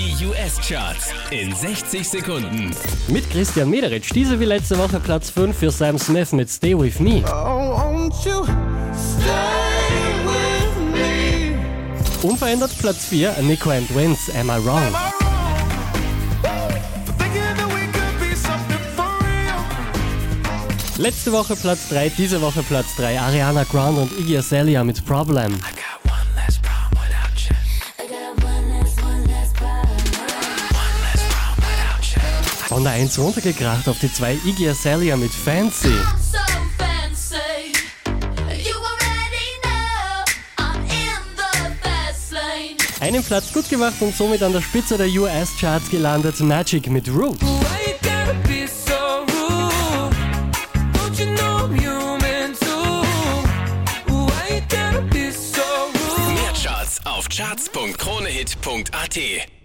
Die US-Charts in 60 Sekunden. Mit Christian Mederitsch. Diese wie letzte Woche Platz 5 für Sam Smith mit Stay With Me. Oh, won't you stay with me? Unverändert Platz 4 Nico and Wins Am I Wrong. Letzte Woche Platz 3, diese Woche Platz 3 Ariana Grande und Iggy Azalea mit Problem. Von der 1 runtergekracht auf die 2 Iggy Azalea mit Fancy. Einen Platz gut gemacht und somit an der Spitze der US-Charts gelandet Magic mit Root. Mehr Charts auf charts.kronehit.at.